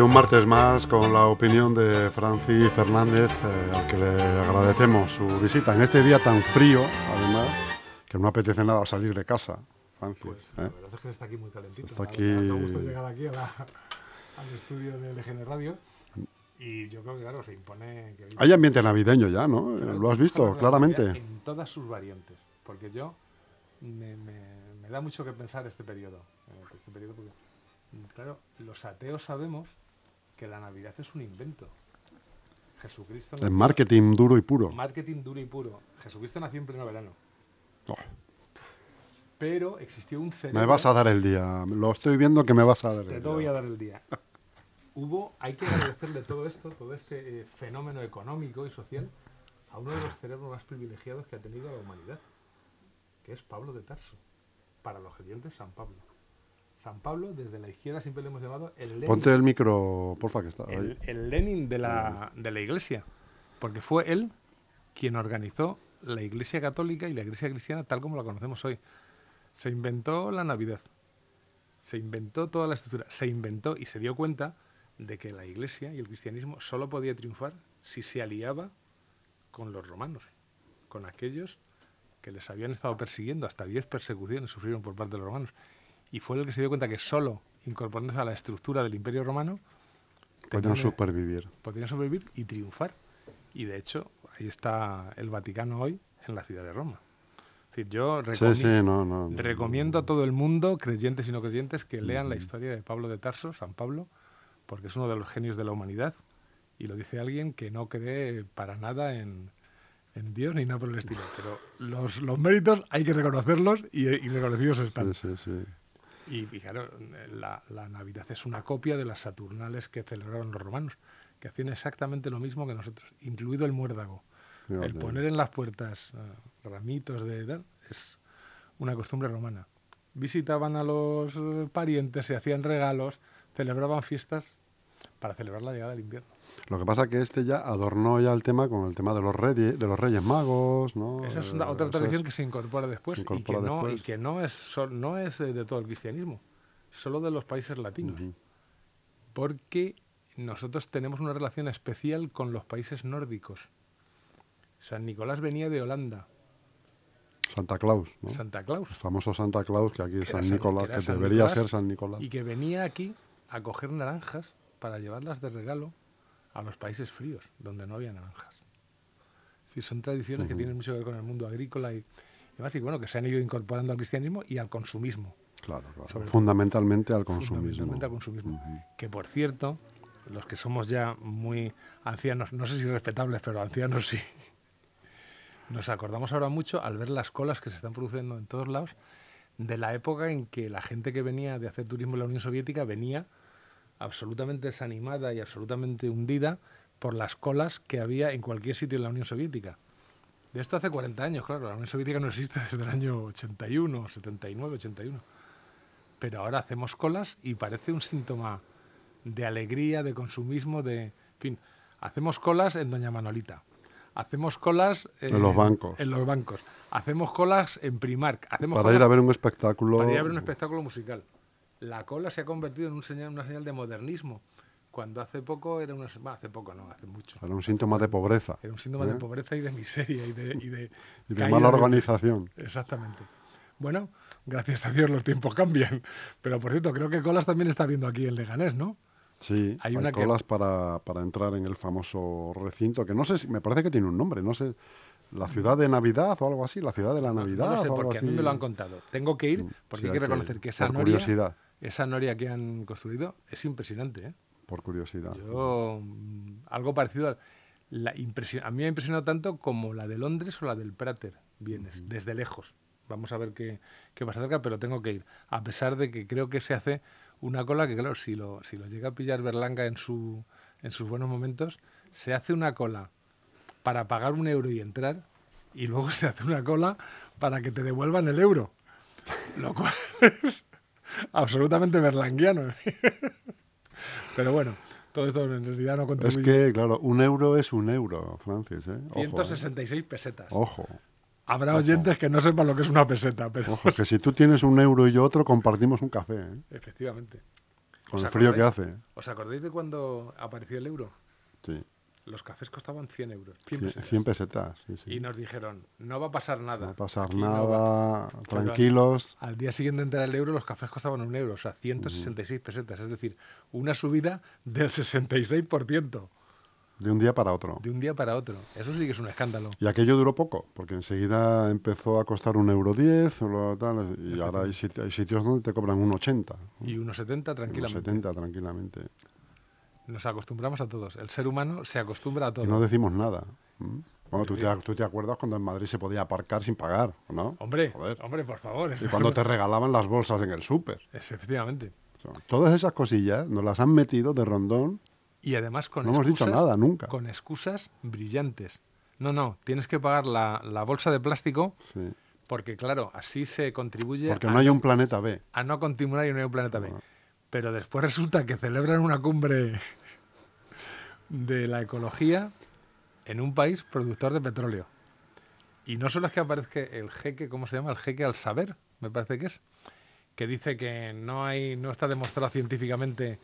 Y un martes más con la opinión de Francis Fernández, eh, al que le agradecemos su visita en este día tan frío, además, que no apetece nada salir de casa. Francis, Pues, ¿eh? La verdad es que está aquí muy calentito. Está aquí- verdad, Me gusta llegar aquí a la- al estudio de LGN Radio. Y yo creo que, claro, se impone... Que Hay ambiente navideño ya, ¿no? Claro, ¿Lo has visto claramente? En todas sus variantes. Porque yo me, me- me da mucho que pensar este periodo. eh, Este periodo porque, claro, los ateos sabemos que la Navidad es un invento. Jesucristo Es nació- marketing duro y puro. marketing duro y puro. Jesucristo nació en pleno verano. Oh, Pero existió un cerebro. me vas a dar el día. Lo estoy viendo que me vas a dar Te el voy día. a dar el día. Hubo, hay que agradecerle todo esto, todo este eh, fenómeno económico y social, a uno de los cerebros más privilegiados que ha tenido la humanidad, que es Pablo de Tarso. Para los creyentes, San Pablo. San Pablo, desde la izquierda siempre le hemos llamado el Lenin, Ponte el micro, porfa, que está el, Lenin de la, de la iglesia, porque fue él quien organizó la iglesia católica y la iglesia cristiana tal como la conocemos hoy. Se inventó la Navidad, se inventó toda la estructura, se inventó y se dio cuenta de que la iglesia y el cristianismo solo podía triunfar si se aliaba con los romanos, con aquellos que les habían estado persiguiendo, hasta 10 persecuciones sufrieron por parte de los romanos. Y fue el que se dio cuenta que solo incorporándose a la estructura del imperio romano Podían supervivir. podían sobrevivir y triunfar. Y de hecho, ahí está el Vaticano hoy en la ciudad de Roma. Es decir, yo Sí, recomi- sí, no, no. no. recomiendo a todo el mundo, creyentes y no creyentes, que lean la historia de Pablo de Tarso, San Pablo, porque es uno de los genios de la humanidad. Y lo dice alguien que no cree para nada en, en Dios ni nada por el estilo. Pero los, los méritos hay que reconocerlos y, y reconocidos están. Sí, sí, sí. Y, claro, la, la Navidad es una copia de las Saturnales que celebraron los romanos, que hacían exactamente lo mismo que nosotros, incluido el muérdago. El poner en las puertas eh, ramitos de edad es una costumbre romana. Visitaban a los eh, parientes, se hacían regalos, celebraban fiestas para celebrar la llegada del invierno. Lo que pasa es que este ya adornó ya el tema con el tema de los reyes, de los reyes magos, ¿no? Esa es una- Eh, otra eso tradición es- que se incorpora después, se y, que no, y que no es, sol- no es eh, de todo el cristianismo, solo de los países latinos. Porque nosotros tenemos una relación especial con los países nórdicos. San Nicolás venía de Holanda, Santa Claus, ¿no? Santa Claus, El famoso Santa Claus, que aquí es San Nicolás, que era que San debería Nicolás, ser San Nicolás. y que venía aquí a coger naranjas para llevarlas de regalo a los países fríos, donde no había naranjas. Es decir, son tradiciones que tienen mucho que ver con el mundo agrícola y demás, y bueno, que se han ido incorporando al cristianismo y al consumismo. Claro, claro. Sobre. Fundamentalmente al consumismo. Fundamentalmente al consumismo. Que por cierto, los que somos ya muy ancianos, no sé si respetables, pero ancianos sí, nos acordamos ahora mucho al ver las colas que se están produciendo en todos lados de la época en que la gente que venía de hacer turismo en la Unión Soviética venía absolutamente desanimada y absolutamente hundida por las colas que había en cualquier sitio en la Unión Soviética. De esto hace 40 años, claro, la Unión Soviética no existe desde el año 81, 79, 81 pero ahora hacemos colas y parece un síntoma de alegría, de consumismo, de... En fin, hacemos colas en Doña Manolita, hacemos colas... En los bancos. En los bancos. Hacemos colas en Primark. Hacemos Para colas ir a ver un espectáculo. para ir a ver un espectáculo musical. La cola se ha convertido en un señal, una señal de modernismo, cuando hace poco era una... bah, hace poco no, hace mucho. Era un síntoma de pobreza Era un síntoma ¿Eh? de pobreza y de miseria y de... Y de, y de mala de- organización. Exactamente. Bueno, gracias a Dios los tiempos cambian. Pero por cierto, creo que Colas también está viendo aquí en Leganés, ¿no? Sí, Hay hay, una que- colas para, para entrar en el famoso recinto, que no sé si, me parece que tiene un nombre, no sé, la ciudad de Navidad o algo así, la ciudad de la Navidad No, lo sé, o algo porque a mí así. me lo han contado. Tengo que ir Mm, porque sí, hay que reconocer que esa por noria, curiosidad, esa noria que han construido es impresionante. ¿eh? por curiosidad. Yo, mm, algo parecido a, la a mí me ha impresionado tanto como la de Londres o la del Prater, vienes, desde lejos. Vamos a ver qué, qué pasa cerca, pero tengo que ir. A pesar de que creo que se hace una cola que, claro, si lo, si lo llega a pillar Berlanga en, su, en sus buenos momentos, se hace una cola para pagar un euro y entrar, y luego se hace una cola para que te devuelvan el euro. Lo cual es absolutamente berlanguiano. Pero bueno, todo esto en realidad no Es contribuye. que, claro, un euro es un euro, Francis, ¿eh? Ojo, ¿eh? 166 pesetas. Ojo, Habrá oyentes que no sepan lo que es una peseta, pero ojo, que si tú tienes un euro y yo otro, compartimos un café, ¿eh? efectivamente. Con ¿Os el frío que hace. ¿Os acordáis de cuando apareció el euro? Sí. Los cafés costaban 100 euros. 100 Cien- pesetas. 100 pesetas. sí, sí. Y nos dijeron, no va a pasar nada. No va a pasar Aquí no va- nada, tranquilos. Al día siguiente de entrar el euro, los cafés costaban un euro, o sea, 166 pesetas. Es decir, una subida del 66% De un día para otro. de un día para otro. Eso sí que es un escándalo. Y aquello duró poco, porque enseguida empezó a costar un euro diez, y ahora hay, sit- hay sitios donde te cobran un 80, Y unos 70 un tranquilamente. 70 tranquilamente. Nos acostumbramos a todos. El ser humano se acostumbra a todo. Y no decimos nada. ¿m? Bueno, tú te, decir- tú te acuerdas cuando en Madrid se podía aparcar sin pagar, ¿no? Hombre, Joder. hombre, por favor. Y cuando te regalaban las bolsas en el súper. Efectivamente. O sea, Todas esas cosillas nos las han metido de rondón. Y además con No hemos dicho excusas- nada, nunca. Con excusas brillantes. No, no, tienes que pagar la, la bolsa de plástico Sí. porque, claro, así se contribuye Porque a, no hay un planeta B. a no continuar y no hay un planeta B. No. Pero después resulta que celebran una cumbre de la ecología en un país productor de petróleo. Y no solo es que aparezca el jeque, ¿cómo se llama? El jeque al saber, me parece que es, que dice que no hay, no está demostrado científicamente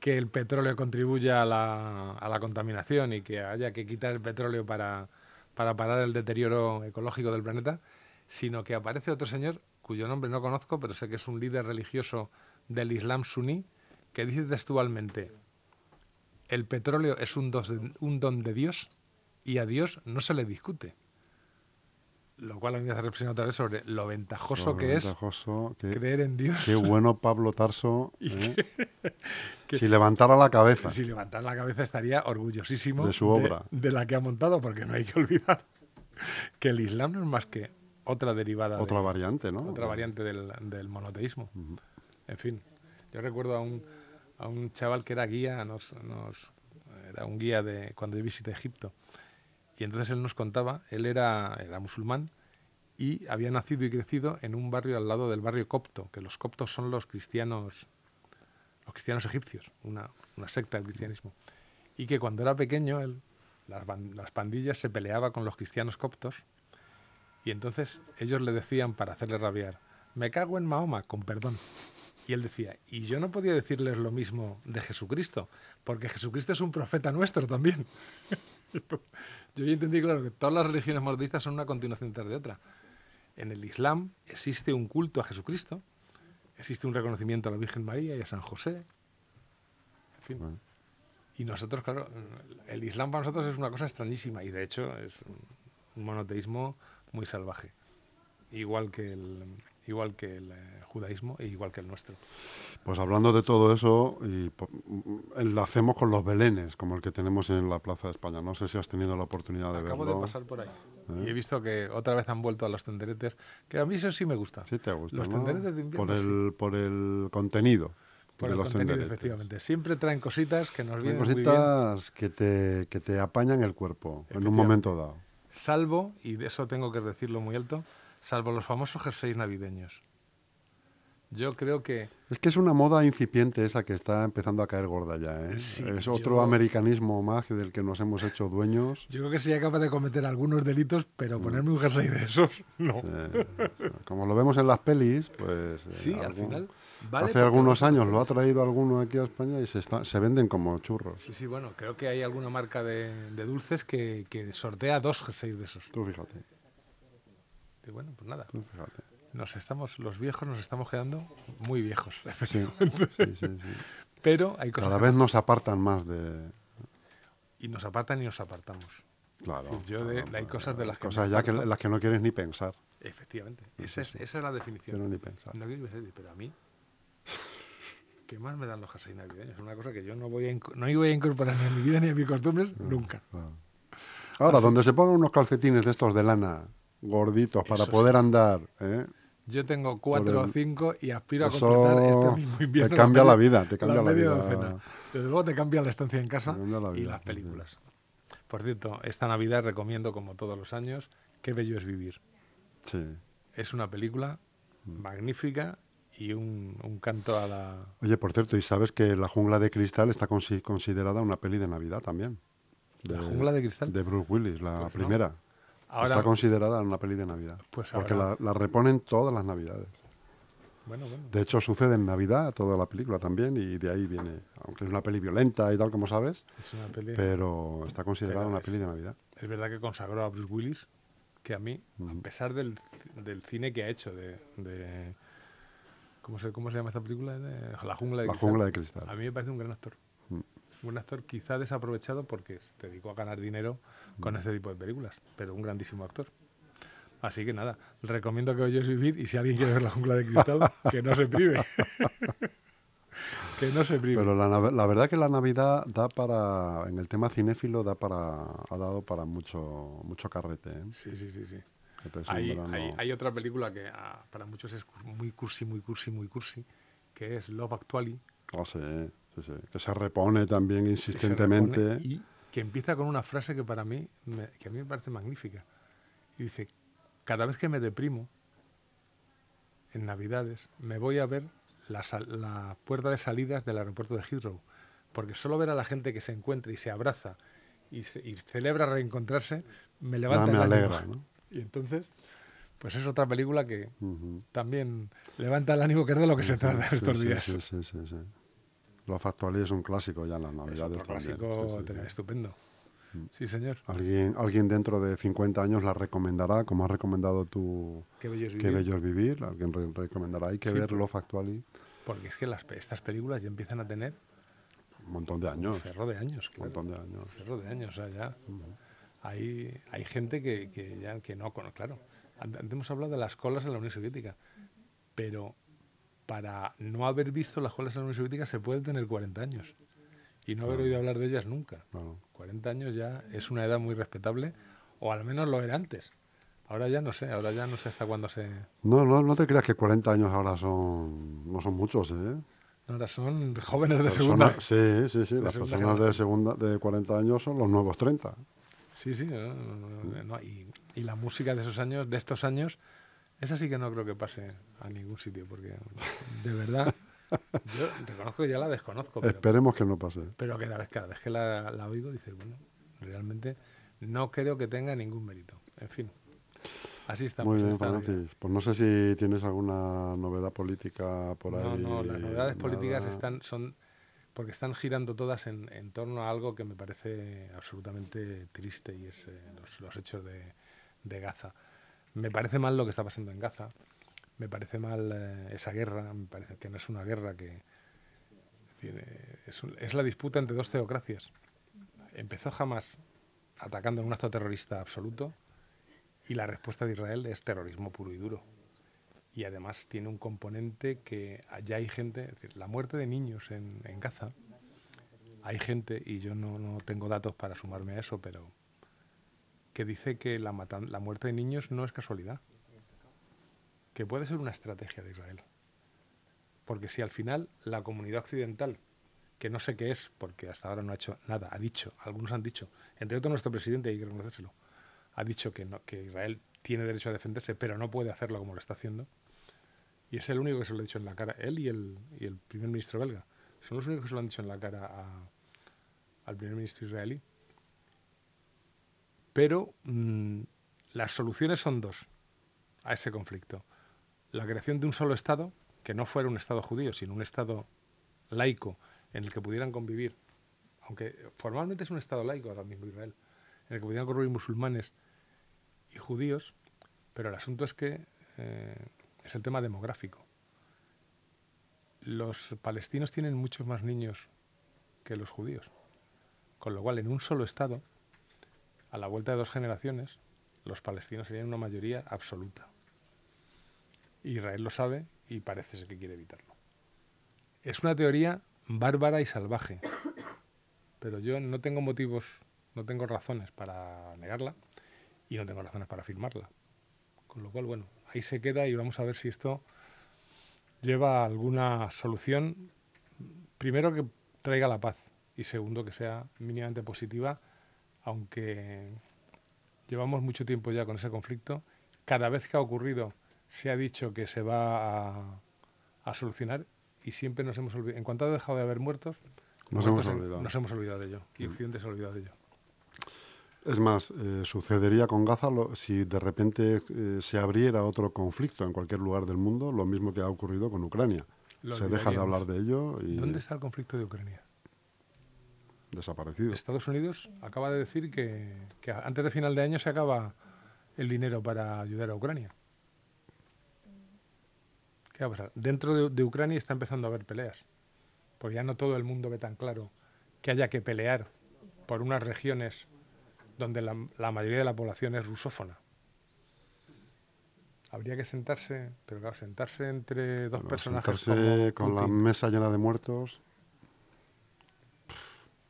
que el petróleo contribuye a la, a la contaminación y que haya que quitar el petróleo para, para parar el deterioro ecológico del planeta, sino que aparece otro señor cuyo nombre no conozco, pero sé que es un líder religioso del Islam suní, que dice textualmente, el petróleo es un, dos de- un don de Dios y a Dios no se le discute. Lo cual a mí me hace reflexionar otra vez sobre lo ventajoso que es qué, creer en Dios. qué bueno Pablo Tarso. ¿eh? Si levantara la cabeza. Si levantara la cabeza estaría orgullosísimo De su obra. de, la que ha montado, porque no hay que olvidar que el Islam no es más que otra derivada, de- Otra variante, ¿no? otra variante del, del monoteísmo. En fin, yo recuerdo a un, a un chaval que era guía, nos, nos- era un guía de cuando yo visité Egipto. Y entonces él nos contaba, él era, era musulmán y había nacido y crecido en un barrio al lado del barrio copto, que los coptos son los cristianos, los cristianos egipcios, una, una secta del cristianismo. Y que cuando era pequeño, las, las pandillas se peleaba con los cristianos coptos y entonces ellos le decían para hacerle rabiar, me cago en Mahoma, con perdón. Y él decía, y yo no podía decirles lo mismo de Jesucristo, porque Jesucristo es un profeta nuestro también. yo ya entendí, claro, que todas las religiones monoteístas son una continuación tras de otra. En el Islam existe un culto a Jesucristo, existe un reconocimiento a la Virgen María y a San José. En fin. Bueno. Y nosotros, claro, el Islam para nosotros es una cosa extrañísima y de hecho es un monoteísmo muy salvaje. Igual que el, igual que el eh, judaísmo e igual que el nuestro. Pues hablando de todo eso, y po- enlacemos con los belenes, como el que tenemos en la Plaza de España. No sé si has tenido la oportunidad de Acabo verlo. de pasar por ahí ¿Eh? y he visto que otra vez han vuelto a los tenderetes, que a mí eso sí me gusta. Sí te gusta, Los ¿no? tenderetes de invierno, por el, por el contenido Por de el los contenido, tenderetes. efectivamente. Siempre traen cositas que nos vienen muy bien. cositas que te, que te apañan el cuerpo en un momento dado. Salvo, y de eso tengo que decirlo muy alto, salvo los famosos jerseys navideños. Yo creo que Es que es una moda incipiente esa que está empezando a caer gorda ya. ¿eh? Sí, es otro yo- americanismo más del que nos hemos hecho dueños. yo creo que sería capaz de cometer algunos delitos, pero ponerme un jersey de esos, no. Como lo vemos en las pelis, pues... eh, Sí, al algún- final. vale hace algunos años lo ha traído alguno aquí a España y se, está- se venden como churros. Sí, sí, bueno, creo que hay alguna marca de, de dulces que, que sortea dos jerseys de esos. Tú fíjate, Y bueno, pues nada. Nos estamos, los viejos nos estamos quedando muy viejos, efectivamente. sí, sí, sí. Pero hay cosas Cada vez nos apartan más de... y nos apartan y nos apartamos. Claro. Es decir, yo de- claro, hay cosas de las que Cosas ya que, las que no quieres ni pensar. Efectivamente, esa es, esa es la definición. Quiero ni pensar. No quiero ser, pero a mí, ¿qué más me dan los jerseys navideños? Es una cosa que yo no voy a, no voy a incorporar ni a mi vida ni a mis costumbres nunca. Claro. Ahora, donde se pongan unos calcetines de estos de lana gorditos para Eso poder andar, ¿eh? Yo tengo cuatro o cinco y aspiro a completar este mismo invierno. te cambia la vida, te cambia la vida. docena. Desde luego te cambia la estancia en casa la y las sí, películas. Por cierto, esta Navidad recomiendo, como todos los años, Qué bello es vivir. Sí. Es una película Mm. magnífica y un, un canto a la... Oye, por cierto, ¿y sabes que La jungla de cristal está consi- considerada una peli de Navidad también? ¿La jungla de cristal? De Bruce Willis, la Pues no. Ahora, está considerada una peli de Navidad. Pues porque ahora- la, la reponen todas las Navidades. Bueno, bueno. De hecho, sucede en Navidad toda la película también y de ahí viene, aunque es una peli violenta y tal, como sabes, Es una peli. pero está considerada Pero una es- peli de Navidad. Es verdad que consagró a Bruce Willis, que a mí, a pesar del, del cine que ha hecho, de, de- ¿cómo, se, ¿cómo se llama esta película? De La jungla de La cristal. jungla de cristal. A mí me parece un gran actor. Un actor quizá desaprovechado porque se dedicó a ganar dinero con este tipo de películas, pero un grandísimo actor. Así que nada, recomiendo que oyes vivir y si alguien quiere ver la jungla de cristal, que no se prive. que no se prive. Pero la, la verdad que la Navidad da para, en el tema cinéfilo, da para, ha dado para mucho, mucho carrete. ¿eh? Sí, sí, sí, sí. Hay, verano- hay- hay otra película que ah, para muchos es muy cursi, muy cursi, muy cursi, que es Love Actually. Ah, sí, sí, sí. Que se repone también que insistentemente. repone Y que empieza con una frase que para mí, me- que a mí me parece magnífica. Y dice, cada vez que me deprimo, en Navidades, me voy a ver la, la puerta de salidas del aeropuerto de Heathrow. Porque solo ver a la gente que se encuentra y se abraza y, se- y celebra reencontrarse, me levanta me el ánimo. alegra, ¿no? Y entonces, pues es otra película que también levanta el ánimo, que es de lo que se trata estos días. Sí, sí, sí, sí. Lo Factual es un clásico ya en las Es Navidades otro también. clásico Sí, sí, sí. estupendo. Señor. Alguien, alguien dentro de 50 años la recomendará, como has recomendado tú, Qué bello es Qué vivir. bello es vivir. Alguien re- recomendará. Hay que Sí, verlo por- factual Porque es que las, estas películas ya empiezan a tener un montón de un años. cerro de años, Un montón de años. Un cerro de años, o sea, ya. Hay, hay gente que, que ya que no claro. An- Antes hemos hablado de las colas en la Unión Soviética, pero para no haber visto las colas en la Unión Soviética se puede tener 40 años y no haber oído hablar de ellas nunca. Claro. 40 años ya es una edad muy respetable, o al menos lo era antes. Ahora ya no sé, ahora ya no sé hasta cuándo se... No, no, no te creas que 40 años ahora son no son muchos, ¿eh? Ahora son jóvenes de segunda. Sí, sí, sí. de Las personas de segunda de 40 años son los nuevos 30. Sí, sí. no, no, no, no, y, y la música de esos años, de estos años, esa sí que no creo que pase a ningún sitio, porque de verdad, yo reconozco que ya la desconozco, pero, Esperemos que no pase. pero cada vez, cada vez que la, la oigo dices, bueno, realmente no creo que tenga ningún mérito. En fin, así estamos. Muy en bien. Francis. Pues no sé si tienes alguna novedad política por ahí. No, no, las novedades políticas están, son porque están girando todas en, en torno a algo que me parece absolutamente triste y es eh, los, los hechos de, de Gaza. Me parece mal lo que está pasando en Gaza, me parece mal eh, esa guerra, me parece que no es una guerra que... es eh, la disputa entre dos teocracias. Empezó jamás atacando en un acto terrorista absoluto y la respuesta de Israel es terrorismo puro y duro. Y además tiene un componente que allá hay gente, la muerte de niños en, Gaza, hay gente, y yo no tengo datos para sumarme a eso, pero que dice que la, matan- la muerte de niños no es casualidad, que puede ser una estrategia de Israel. Porque si al final la comunidad occidental, que no sé qué es, porque hasta ahora no ha hecho nada, ha dicho, algunos han dicho, entre otros nuestro presidente, hay que reconocérselo, ha dicho que, no, que Israel tiene derecho a defenderse, pero no puede hacerlo como lo está haciendo. Y es el único que se lo ha dicho en la cara, él y el, y el primer ministro belga. Son los únicos que se lo han dicho en la cara al primer ministro israelí. Pero mm, las soluciones son dos a ese conflicto. La creación de un solo Estado, que no fuera un Estado judío, sino un Estado laico en el que pudieran convivir, aunque formalmente es un Estado laico ahora mismo Israel, en el que pudieran convivir musulmanes y judíos, pero el asunto es que eh, es el tema demográfico. Los palestinos tienen muchos más niños que los judíos, con lo cual en un solo Estado, a la vuelta de dos generaciones, los palestinos serían una mayoría absoluta. Israel lo sabe y parece ser que quiere evitarlo. Es una teoría bárbara y salvaje, pero yo no tengo motivos, no tengo razones para negarla y no tengo razones para afirmarla. Con lo cual, bueno, ahí se queda y vamos a ver si esto lleva a alguna solución. Primero que traiga la paz y segundo que sea mínimamente positiva, aunque llevamos mucho tiempo ya con ese conflicto. Cada vez que ha ocurrido se ha dicho que se va a, a solucionar y siempre nos hemos olvidado. En cuanto ha dejado de haber muertos, Nos hemos en- olvidado. nos hemos olvidado de ello y Occidente se ha olvidado de ello. Es más, eh, sucedería con Gaza lo- si de repente eh, se abriera otro conflicto en cualquier lugar del mundo, lo mismo que ha ocurrido con Ucrania. Lo se deja de hablar de ello y ¿Dónde está el conflicto de Ucrania? Desaparecido. Estados Unidos acaba de decir que, que antes de final de año se acaba el dinero para ayudar a Ucrania. ¿Qué va a pasar? Dentro de, de Ucrania está empezando a haber peleas. Porque ya no todo el mundo ve tan claro que haya que pelear por unas regiones donde la, la mayoría de la población es rusófona. Habría que sentarse, pero claro, sentarse entre dos Bueno, personajes sentarse como con la mesa llena de muertos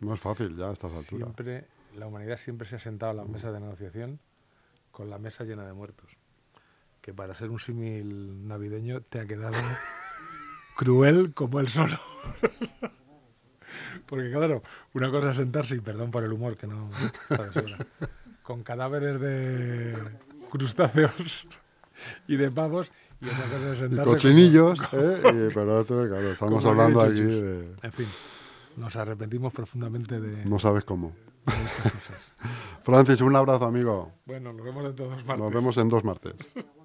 no es fácil ya a estas alturas. Siempre, la humanidad siempre se ha sentado a las mesas de negociación con la mesa llena de muertos. Que para ser un símil navideño te ha quedado cruel como el solo. Porque claro, una cosa es sentarse, y perdón por el humor que no está de sobra, con cadáveres de crustáceos y de pavos, y otra cosa es Y sentarse... cochinillos, ¿eh? Y- pero claro, estamos hablando aquí de... En fin, nos arrepentimos profundamente de, No sabes cómo. de estas cosas. Francis, un abrazo, amigo. Bueno, nos vemos en todos martes. Nos vemos en dos martes.